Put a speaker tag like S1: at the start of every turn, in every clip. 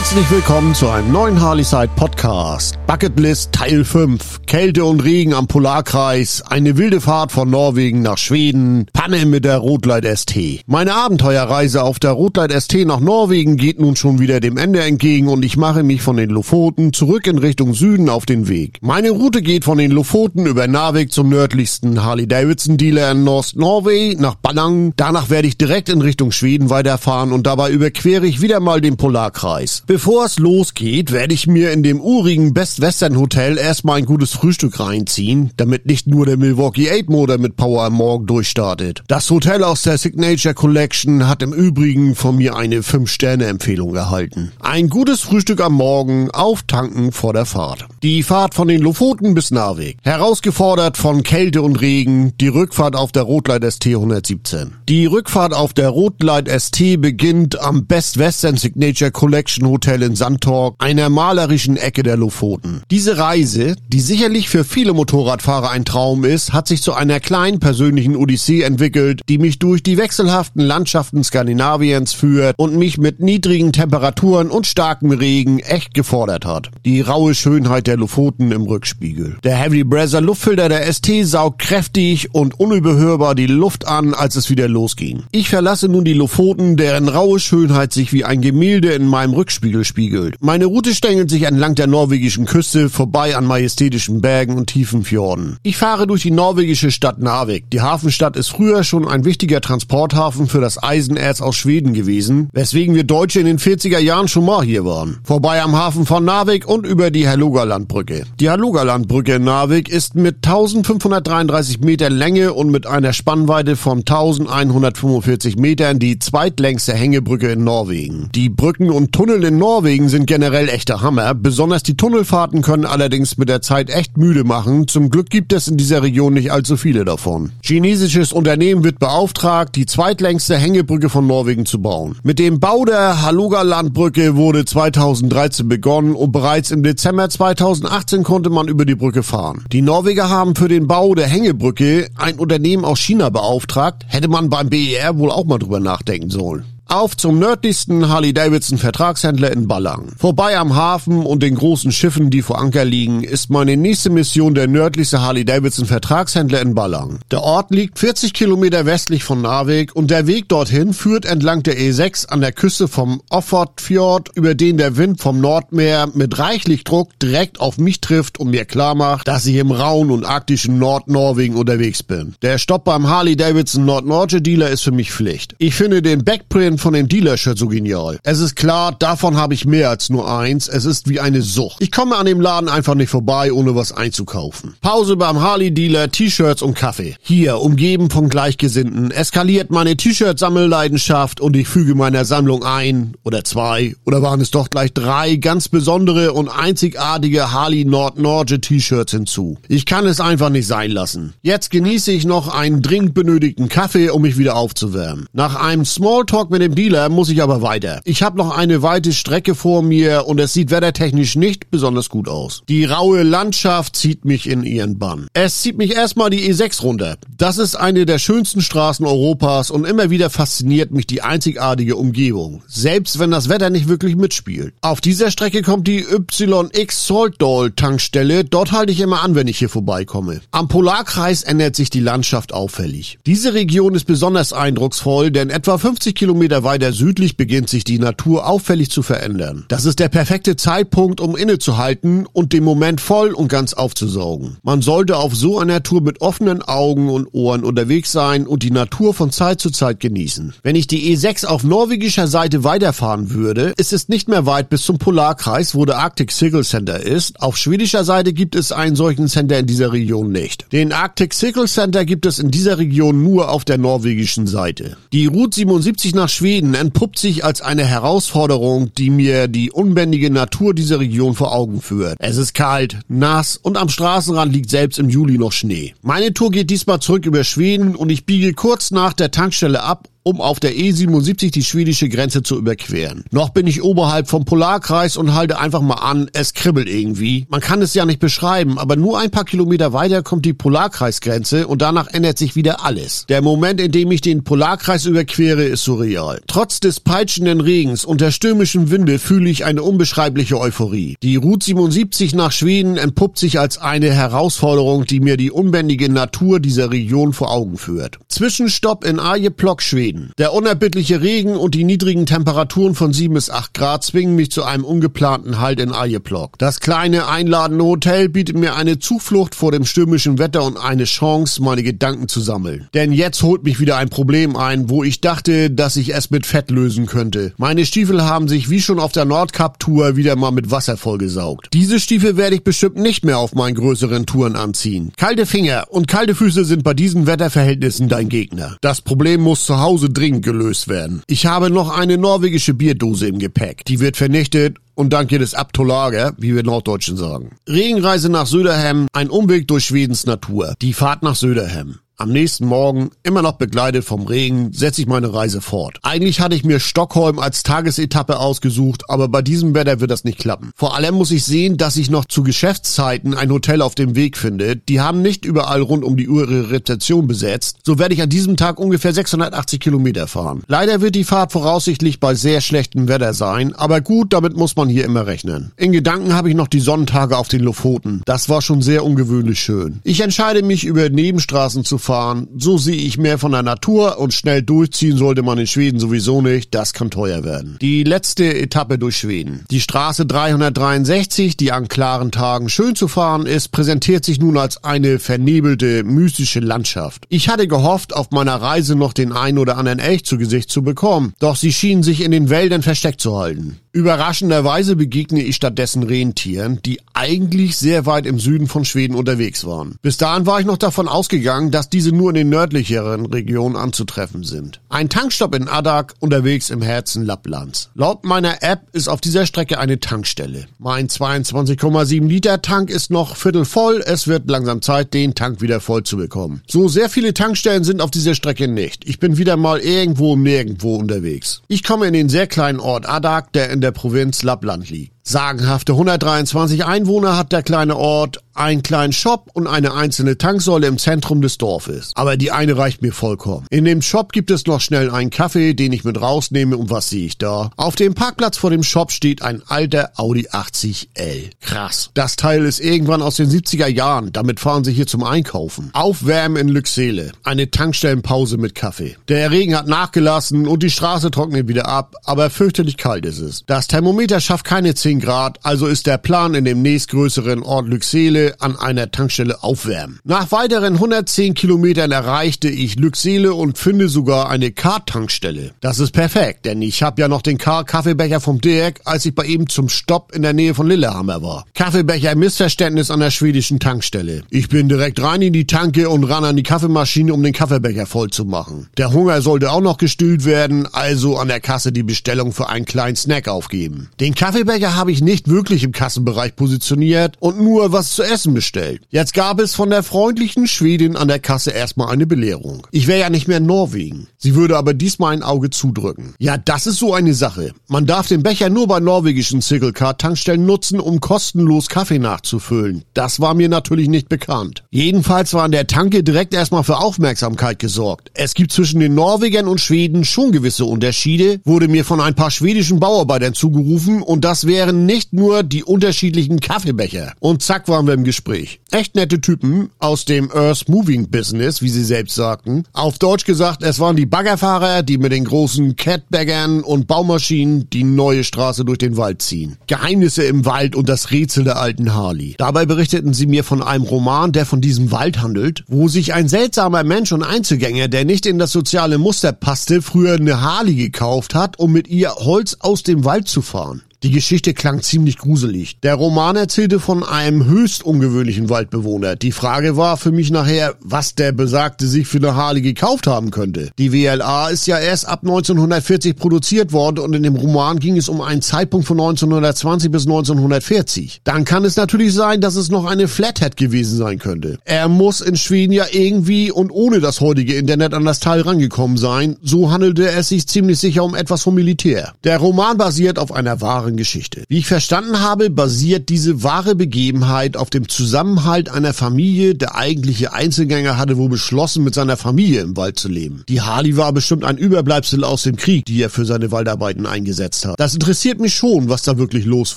S1: Herzlich willkommen zu einem neuen Harleyside Podcast. Bucketlist Teil 5. Kälte und Regen am Polarkreis. Eine wilde Fahrt von Norwegen nach Schweden. Panne mit der Rotleit ST. Meine Abenteuerreise auf der Rotleit ST nach Norwegen geht nun schon wieder dem Ende entgegen und ich mache mich von den Lofoten zurück in Richtung Süden auf den Weg. Meine Route geht von den Lofoten über Narvik zum nördlichsten Harley-Davidson Dealer in North Norway nach Ballang. Danach werde ich direkt in Richtung Schweden weiterfahren und dabei überquere ich wieder mal den Polarkreis. Bevor es losgeht, werde ich mir in dem urigen Best Western Hotel erstmal ein gutes Frühstück reinziehen, damit nicht nur der Milwaukee 8 Motor mit Power am Morgen durchstartet. Das Hotel aus der Signature Collection hat im Übrigen von mir eine 5-Sterne-Empfehlung erhalten. Ein gutes Frühstück am Morgen, auftanken vor der Fahrt. Die Fahrt von den Lofoten bis Narvik. Herausgefordert von Kälte und Regen, die Rückfahrt auf der Rotleit ST 117. Die Rückfahrt auf der Rotleit ST beginnt am Best Western Signature Collection Hotel in Sandtorp, einer malerischen Ecke der Lofoten. Diese Reise, die sicherlich für viele Motorradfahrer ein Traum ist, hat sich zu einer kleinen persönlichen Odyssee entwickelt, die mich durch die wechselhaften Landschaften Skandinaviens führt und mich mit niedrigen Temperaturen und starkem Regen echt gefordert hat. Die raue Schönheit der Lofoten im Rückspiegel. Der Heavy Breather Luftfilter der ST saugt kräftig und unüberhörbar die Luft an, als es wieder losging. Ich verlasse nun die Lofoten, deren raue Schönheit sich wie ein Gemälde in meinem Rückspiegel spiegelt. Meine Route stängelt sich entlang der norwegischen Küste vorbei an majestätischen Bergen und tiefen Fjorden. Ich fahre durch die norwegische Stadt Narvik. Die Hafenstadt ist früher schon ein wichtiger Transporthafen für das Eisenerz aus Schweden gewesen, weswegen wir Deutsche in den 40er Jahren schon mal hier waren. Vorbei am Hafen von Narvik und über die Herlogalandbrücke. Die Herlogalandbrücke in Narvik ist mit 1533 Meter Länge und mit einer Spannweite von 1145 Metern die zweitlängste Hängebrücke in Norwegen. Die Brücken und Tunnel in Norwegen sind generell echter Hammer. Besonders die Tunnelfahrten können allerdings mit der Zeit echt müde machen. Zum Glück gibt es in dieser Region nicht allzu viele davon. Chinesisches Unternehmen wird beauftragt, die zweitlängste Hängebrücke von Norwegen zu bauen. Mit dem Bau der Haluga-Landbrücke wurde 2013 begonnen und bereits im Dezember 2018 konnte man über die Brücke fahren. Die Norweger haben für den Bau der Hängebrücke ein Unternehmen aus China beauftragt. Hätte man beim BER wohl auch mal drüber nachdenken sollen. Auf zum nördlichsten Harley-Davidson Vertragshändler in Ballang. Vorbei am Hafen und den großen Schiffen, die vor Anker liegen, ist meine nächste Mission der nördlichste Harley-Davidson Vertragshändler in Ballang. Der Ort liegt 40 Kilometer westlich von Narvik und der Weg dorthin führt entlang der E6 an der Küste vom Offordfjord, über den der Wind vom Nordmeer mit reichlich Druck direkt auf mich trifft und mir klar macht, dass ich im rauen und arktischen Nordnorwegen unterwegs bin. Der Stopp beim Harley-Davidson Nord-Norge Dealer ist für mich Pflicht. Ich finde den Backprint von den Dealer-Shirts so genial. Es ist klar, davon habe ich mehr als nur eins. Es ist wie eine Sucht. Ich komme an dem Laden einfach nicht vorbei, ohne was einzukaufen. Pause beim Harley-Dealer, T-Shirts und Kaffee. Hier, umgeben von Gleichgesinnten, eskaliert meine T-Shirt-Sammelleidenschaft und ich füge meiner Sammlung ein oder zwei oder waren es doch gleich drei ganz besondere und einzigartige Harley Nord Norge T-Shirts hinzu. Ich kann es einfach nicht sein lassen. Jetzt genieße ich noch einen dringend benötigten Kaffee, um mich wieder aufzuwärmen. Nach einem Smalltalk mit dem dem Dealer muss ich aber weiter. Ich habe noch eine weite Strecke vor mir und es sieht wettertechnisch nicht besonders gut aus. Die raue Landschaft zieht mich in ihren Bann. Es zieht mich erstmal die E6 runter. Das ist eine der schönsten Straßen Europas und immer wieder fasziniert mich die einzigartige Umgebung. Selbst wenn das Wetter nicht wirklich mitspielt. Auf dieser Strecke kommt die YX Saltdoll Tankstelle. Dort halte ich immer an, wenn ich hier vorbeikomme. Am Polarkreis ändert sich die Landschaft auffällig. Diese Region ist besonders eindrucksvoll, denn etwa 50 Kilometer weiter südlich beginnt sich die Natur auffällig zu verändern. Das ist der perfekte Zeitpunkt, um innezuhalten und den Moment voll und ganz aufzusaugen. Man sollte auf so einer Tour mit offenen Augen und Ohren unterwegs sein und die Natur von Zeit zu Zeit genießen. Wenn ich die E6 auf norwegischer Seite weiterfahren würde, ist es nicht mehr weit bis zum Polarkreis, wo der Arctic Sickle Center ist. Auf schwedischer Seite gibt es einen solchen Center in dieser Region nicht. Den Arctic Sickle Center gibt es in dieser Region nur auf der norwegischen Seite. Die Route 77 nach Schweden entpuppt sich als eine Herausforderung, die mir die unbändige Natur dieser Region vor Augen führt. Es ist kalt, nass und am Straßenrand liegt selbst im Juli noch Schnee. Meine Tour geht diesmal zurück über Schweden und ich biege kurz nach der Tankstelle ab, um auf der E77 die schwedische Grenze zu überqueren. Noch bin ich oberhalb vom Polarkreis und halte einfach mal an, es kribbelt irgendwie. Man kann es ja nicht beschreiben, aber nur ein paar Kilometer weiter kommt die Polarkreisgrenze und danach ändert sich wieder alles. Der Moment, in dem ich den Polarkreis überquere, ist surreal. Trotz des peitschenden Regens und der stürmischen Winde fühle ich eine unbeschreibliche Euphorie. Die Route 77 nach Schweden entpuppt sich als eine Herausforderung, die mir die unbändige Natur dieser Region vor Augen führt. Zwischenstopp in Arjeplog, Schweden. Der unerbittliche Regen und die niedrigen Temperaturen von 7 bis 8 Grad zwingen mich zu einem ungeplanten Halt in Arjeplog. Das kleine einladende Hotel bietet mir eine Zuflucht vor dem stürmischen Wetter und eine Chance, meine Gedanken zu sammeln. Denn jetzt holt mich wieder ein Problem ein, wo ich dachte, dass ich es mit Fett lösen könnte. Meine Stiefel haben sich wie schon auf der Nordkap-Tour wieder mal mit Wasser vollgesaugt. Diese Stiefel werde ich bestimmt nicht mehr auf meinen größeren Touren anziehen. Kalte Finger und kalte Füße sind bei diesen Wetterverhältnissen dein Gegner. Das Problem muss zu Hause dringend gelöst werden. Ich habe noch eine norwegische Bierdose im Gepäck. Die wird vernichtet und dann geht es ab to Lager, wie wir Norddeutschen sagen. Regenreise nach Söderhem, ein Umweg durch Schwedens Natur. Die Fahrt nach Söderhem. Am nächsten Morgen, immer noch begleitet vom Regen, setze ich meine Reise fort. Eigentlich hatte ich mir Stockholm als Tagesetappe ausgesucht, aber bei diesem Wetter wird das nicht klappen. Vor allem muss ich sehen, dass ich noch zu Geschäftszeiten ein Hotel auf dem Weg finde. Die haben nicht überall rund um die Uhr ihre Rezeption besetzt. So werde ich an diesem Tag ungefähr 680 Kilometer fahren. Leider wird die Fahrt voraussichtlich bei sehr schlechtem Wetter sein, aber gut, damit muss man hier immer rechnen. In Gedanken habe ich noch die Sonnentage auf den Lofoten. Das war schon sehr ungewöhnlich schön. Ich entscheide mich über Nebenstraßen zu fahren fahren. So sehe ich mehr von der Natur und schnell durchziehen sollte man in Schweden sowieso nicht. Das kann teuer werden. Die letzte Etappe durch Schweden. Die Straße 363, die an klaren Tagen schön zu fahren ist, präsentiert sich nun als eine vernebelte, mystische Landschaft. Ich hatte gehofft, auf meiner Reise noch den einen oder anderen Elch zu Gesicht zu bekommen, doch sie schienen sich in den Wäldern versteckt zu halten. Überraschenderweise begegne ich stattdessen Rentieren, die eigentlich sehr weit im Süden von Schweden unterwegs waren. Bis dahin war ich noch davon ausgegangen, dass diese nur in den nördlicheren Regionen anzutreffen sind. Ein Tankstopp in Adak, unterwegs im Herzen Lapplands. Laut meiner App ist auf dieser Strecke eine Tankstelle. Mein 22,7 Liter Tank ist noch viertel voll, es wird langsam Zeit, den Tank wieder voll zu bekommen. So sehr viele Tankstellen sind auf dieser Strecke nicht. Ich bin wieder mal irgendwo nirgendwo unterwegs. Ich komme in den sehr kleinen Ort Adak, der in in der Provinz Lappland liegt. Sagenhafte 123 Einwohner hat der kleine Ort, einen kleinen Shop und eine einzelne Tanksäule im Zentrum des Dorfes. Aber die eine reicht mir vollkommen. In dem Shop gibt es noch schnell einen Kaffee, den ich mit rausnehme und was sehe ich da? Auf dem Parkplatz vor dem Shop steht ein alter Audi 80L. Krass. Das Teil ist irgendwann aus den 70er Jahren. Damit fahren sie hier zum Einkaufen. Aufwärmen in Lüxele. Eine Tankstellenpause mit Kaffee. Der Regen hat nachgelassen und die Straße trocknet wieder ab, aber fürchterlich kalt ist es. Das Thermometer schafft keine 10 Grad, also ist der Plan in dem nächstgrößeren Ort Lüxele an einer Tankstelle aufwärmen. Nach weiteren 110 Kilometern erreichte ich Lüxele und finde sogar eine Kar-Tankstelle. Das ist perfekt, denn ich habe ja noch den Kar-Kaffeebecher vom Dirk, als ich bei ihm zum Stopp in der Nähe von Lillehammer war. Kaffeebecher Missverständnis an der schwedischen Tankstelle. Ich bin direkt rein in die Tanke und ran an die Kaffeemaschine, um den Kaffeebecher voll zu machen. Der Hunger sollte auch noch gestillt werden, also an der Kasse die Bestellung für einen kleinen Snack aufgeben. Den Kaffeebecher habe ich nicht wirklich im Kassenbereich positioniert und nur was zu essen bestellt. Jetzt gab es von der freundlichen Schwedin an der Kasse erstmal eine Belehrung. Ich wäre ja nicht mehr in Norwegen. Sie würde aber diesmal ein Auge zudrücken. Ja, das ist so eine Sache. Man darf den Becher nur bei norwegischen Card-Tankstellen nutzen, um kostenlos Kaffee nachzufüllen. Das war mir natürlich nicht bekannt. Jedenfalls war an der Tanke direkt erstmal für Aufmerksamkeit gesorgt. Es gibt zwischen den Norwegern und Schweden schon gewisse Unterschiede, wurde mir von ein paar schwedischen Bauarbeitern zugerufen und das wären nicht nur die unterschiedlichen Kaffeebecher. Und zack waren wir im Gespräch. Echt nette Typen aus dem Earth Moving Business, wie sie selbst sagten. Auf Deutsch gesagt, es waren die Baggerfahrer, die mit den großen Catbaggern und Baumaschinen die neue Straße durch den Wald ziehen. Geheimnisse im Wald und das Rätsel der alten Harley. Dabei berichteten sie mir von einem Roman, der von diesem Wald handelt, wo sich ein seltsamer Mensch und Einzelgänger, der nicht in das soziale Muster passte, früher eine Harley gekauft hat, um mit ihr Holz aus dem Wald zu fahren. Die Geschichte klang ziemlich gruselig. Der Roman erzählte von einem höchst ungewöhnlichen Waldbewohner. Die Frage war für mich nachher, was der Besagte sich für eine Harley gekauft haben könnte. Die WLA ist ja erst ab 1940 produziert worden und in dem Roman ging es um einen Zeitpunkt von 1920 bis 1940. Dann kann es natürlich sein, dass es noch eine Flathead gewesen sein könnte. Er muss in Schweden ja irgendwie und ohne das heutige Internet an das Teil rangekommen sein. So handelte es sich ziemlich sicher um etwas vom Militär. Der Roman basiert auf einer wahren Geschichte. Wie ich verstanden habe, basiert diese wahre Begebenheit auf dem Zusammenhalt einer Familie. Der eigentliche Einzelgänger hatte wohl beschlossen, mit seiner Familie im Wald zu leben. Die Harley war bestimmt ein Überbleibsel aus dem Krieg, die er für seine Waldarbeiten eingesetzt hat. Das interessiert mich schon, was da wirklich los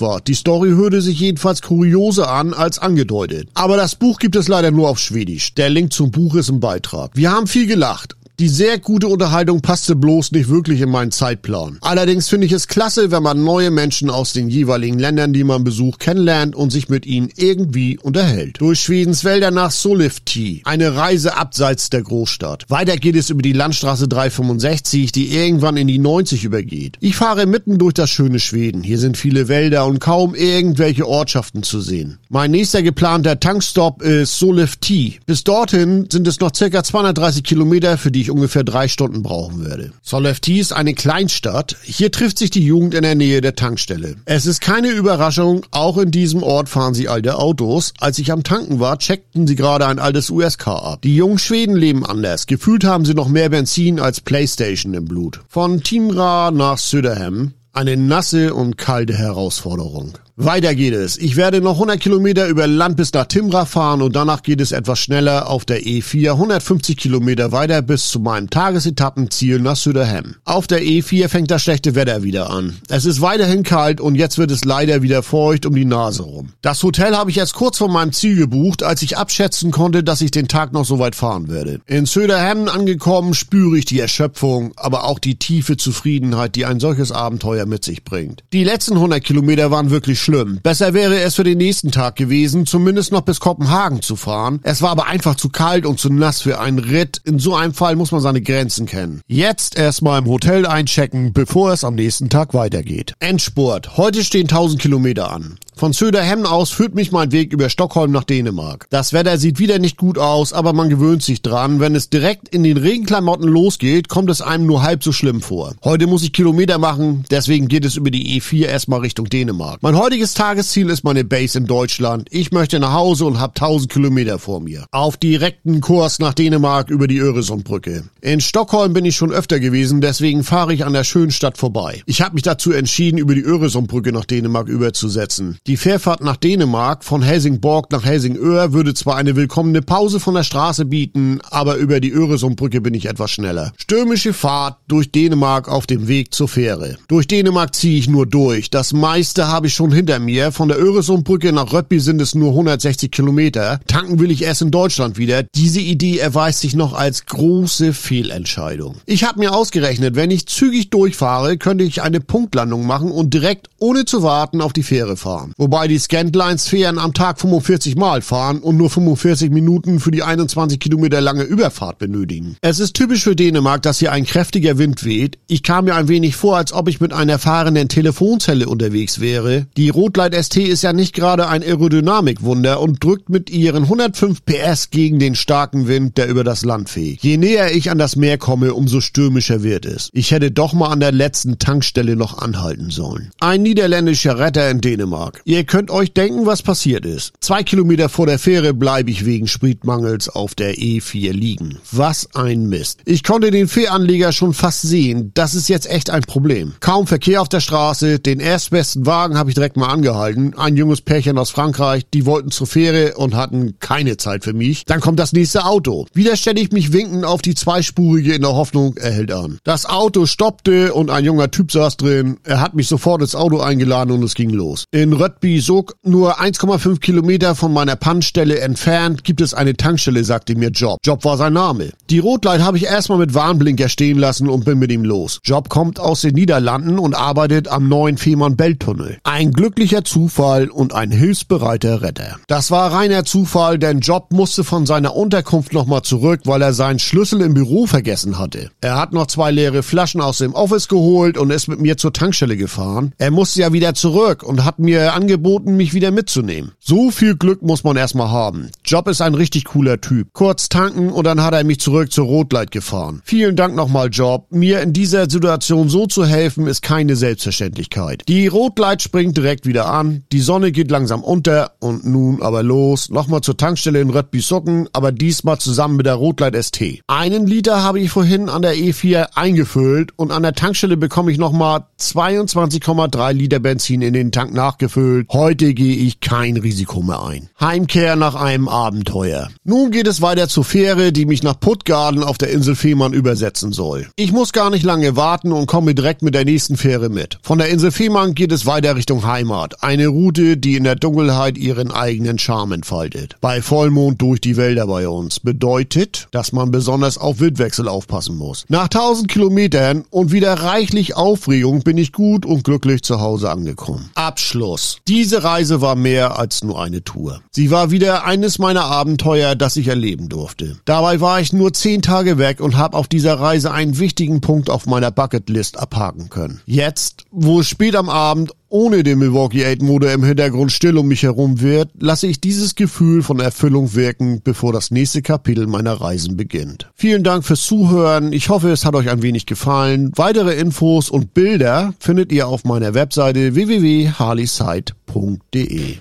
S1: war. Die Story hörte sich jedenfalls kurioser an als angedeutet. Aber das Buch gibt es leider nur auf Schwedisch. Der Link zum Buch ist im Beitrag. Wir haben viel gelacht. Die sehr gute Unterhaltung passte bloß nicht wirklich in meinen Zeitplan. Allerdings finde ich es klasse, wenn man neue Menschen aus den jeweiligen Ländern, die man besucht, kennenlernt und sich mit ihnen irgendwie unterhält. Durch Schwedens Wälder nach Sollefteå, eine Reise abseits der Großstadt. Weiter geht es über die Landstraße 365, die irgendwann in die 90 übergeht. Ich fahre mitten durch das schöne Schweden. Hier sind viele Wälder und kaum irgendwelche Ortschaften zu sehen. Mein nächster geplanter Tankstopp ist Sollefteå. Bis dorthin sind es noch circa 230 Kilometer, für die ich ungefähr drei Stunden brauchen würde. Sollefteå ist eine Kleinstadt. Hier trifft sich die Jugend in der Nähe der Tankstelle. Es ist keine Überraschung, auch in diesem Ort fahren sie alte Autos. Als ich am Tanken war, checkten sie gerade ein altes US-Car ab. Die jungen Schweden leben anders. Gefühlt haben sie noch mehr Benzin als Playstation im Blut. Von Timra nach Söderhem eine nasse und kalte Herausforderung. Weiter geht es. Ich werde noch 100 Kilometer über Land bis nach Timra fahren und danach geht es etwas schneller auf der E4 150 Kilometer weiter bis zu meinem Tagesetappenziel nach Söderhem. Auf der E4 fängt das schlechte Wetter wieder an. Es ist weiterhin kalt und jetzt wird es leider wieder feucht um die Nase rum. Das Hotel habe ich erst kurz vor meinem Ziel gebucht, als ich abschätzen konnte, dass ich den Tag noch so weit fahren werde. In Söderhem angekommen spüre ich die Erschöpfung, aber auch die tiefe Zufriedenheit, die ein solches Abenteuer mit sich bringt. Die letzten 100 Kilometer waren wirklich schlimm. Besser wäre es für den nächsten Tag gewesen, zumindest noch bis Kopenhagen zu fahren. Es war aber einfach zu kalt und zu nass für einen Ritt. In so einem Fall muss man seine Grenzen kennen. Jetzt erstmal im Hotel einchecken, bevor es am nächsten Tag weitergeht. Endspurt. Heute stehen 1000 Kilometer an. Von Söderhemden aus führt mich mein Weg über Stockholm nach Dänemark. Das Wetter sieht wieder nicht gut aus, aber man gewöhnt sich dran. Wenn es direkt in den Regenklamotten losgeht, kommt es einem nur halb so schlimm vor. Heute muss ich Kilometer machen, deswegen geht es über die E4 erstmal Richtung Dänemark. Mein heutiges Tagesziel ist meine Base in Deutschland. Ich möchte nach Hause und habe 1000 Kilometer vor mir. Auf direkten Kurs nach Dänemark über die Öresundbrücke. In Stockholm bin ich schon öfter gewesen, deswegen fahre ich an der schönen Stadt vorbei. Ich habe mich dazu entschieden, über die Öresundbrücke nach Dänemark überzusetzen. Die Fährfahrt nach Dänemark von Helsingborg nach Helsingör würde zwar eine willkommene Pause von der Straße bieten, aber über die Öresundbrücke bin ich etwas schneller. Stürmische Fahrt durch Dänemark auf dem Weg zur Fähre. Durch Dänemark ziehe ich nur durch. Das meiste habe ich schon hinter mir. Von der Öresundbrücke nach Röttby sind es nur 160 Kilometer. Tanken will ich erst in Deutschland wieder. Diese Idee erweist sich noch als große Fehlentscheidung. Ich habe mir ausgerechnet, wenn ich zügig durchfahre, könnte ich eine Punktlandung machen und direkt ohne zu warten auf die Fähre fahren. Wobei die Scantlines Fähren am Tag 45 Mal fahren und nur 45 Minuten für die 21 Kilometer lange Überfahrt benötigen. Es ist typisch für Dänemark, dass hier ein kräftiger Wind weht. Ich kam mir ein wenig vor, als ob ich mit einer fahrenden Telefonzelle unterwegs wäre. Die Rotleit ST ist ja nicht gerade ein Aerodynamikwunder und drückt mit ihren 105 PS gegen den starken Wind, der über das Land fegt. Je näher ich an das Meer komme, umso stürmischer wird es. Ich hätte doch mal an der letzten Tankstelle noch anhalten sollen. Ein niederländischer Retter in Dänemark. Ihr könnt euch denken, was passiert ist. Zwei Kilometer vor der Fähre bleibe ich wegen Spritmangels auf der E4 liegen. Was ein Mist. Ich konnte den Fähranleger schon fast sehen. Das ist jetzt echt ein Problem. Kaum Verkehr auf der Straße. Den erstbesten Wagen habe ich direkt mal angehalten. Ein junges Pärchen aus Frankreich. Die wollten zur Fähre und hatten keine Zeit für mich. Dann kommt das nächste Auto. Wieder stelle ich mich winkend auf die zweispurige in der Hoffnung, er hält an. Das Auto stoppte und ein junger Typ saß drin. Er hat mich sofort ins Auto eingeladen und es ging los. In Rött Sog, nur 1,5 Kilometer von meiner Pannstelle entfernt, gibt es eine Tankstelle, sagte mir Job. Job war sein Name. Die Rotleit habe ich erstmal mit Warnblinker stehen lassen und bin mit ihm los. Job kommt aus den Niederlanden und arbeitet am neuen Fehmarn-Belt-Tunnel. Ein glücklicher Zufall und ein hilfsbereiter Retter. Das war reiner Zufall, denn Job musste von seiner Unterkunft nochmal zurück, weil er seinen Schlüssel im Büro vergessen hatte. Er hat noch zwei leere Flaschen aus dem Office geholt und ist mit mir zur Tankstelle gefahren. Er musste ja wieder zurück und hat mir angeboten, mich wieder mitzunehmen. So viel Glück muss man erstmal haben. Job ist ein richtig cooler Typ. Kurz tanken und dann hat er mich zurück zur Rotleit gefahren. Vielen Dank nochmal, Job. Mir in dieser Situation so zu helfen, ist keine Selbstverständlichkeit. Die Rotleit springt direkt wieder an, die Sonne geht langsam unter und nun aber los. Nochmal zur Tankstelle in Röttby-Sucken, aber diesmal zusammen mit der Rotleit ST. Einen Liter habe ich vorhin an der E4 eingefüllt und an der Tankstelle bekomme ich nochmal 22,3 Liter Benzin in den Tank nachgefüllt. Heute gehe ich kein Risiko mehr ein. Heimkehr nach einem Abenteuer. Nun geht es weiter zur Fähre, die mich nach Puttgarden auf der Insel Fehmarn übersetzen soll. Ich muss gar nicht lange warten und komme direkt mit der nächsten Fähre mit. Von der Insel Fehmarn geht es weiter Richtung Heimat. Eine Route, die in der Dunkelheit ihren eigenen Charme entfaltet. Bei Vollmond durch die Wälder bei uns. Bedeutet, dass man besonders auf Wildwechsel aufpassen muss. Nach 1000 Kilometern und wieder reichlich Aufregung bin ich gut und glücklich zu Hause angekommen. Abschluss. Diese Reise war mehr als nur eine Tour. Sie war wieder eines meiner Abenteuer, das ich erleben durfte. Dabei war ich nur zehn Tage weg und habe auf dieser Reise einen wichtigen Punkt auf meiner Bucketlist abhaken können. Jetzt, wo es spät am Abend ohne den Milwaukee 8 Motor im Hintergrund still um mich herum wird, lasse ich dieses Gefühl von Erfüllung wirken, bevor das nächste Kapitel meiner Reisen beginnt. Vielen Dank fürs Zuhören. Ich hoffe, es hat euch ein wenig gefallen. Weitere Infos und Bilder findet ihr auf meiner Webseite www.harleyside.de.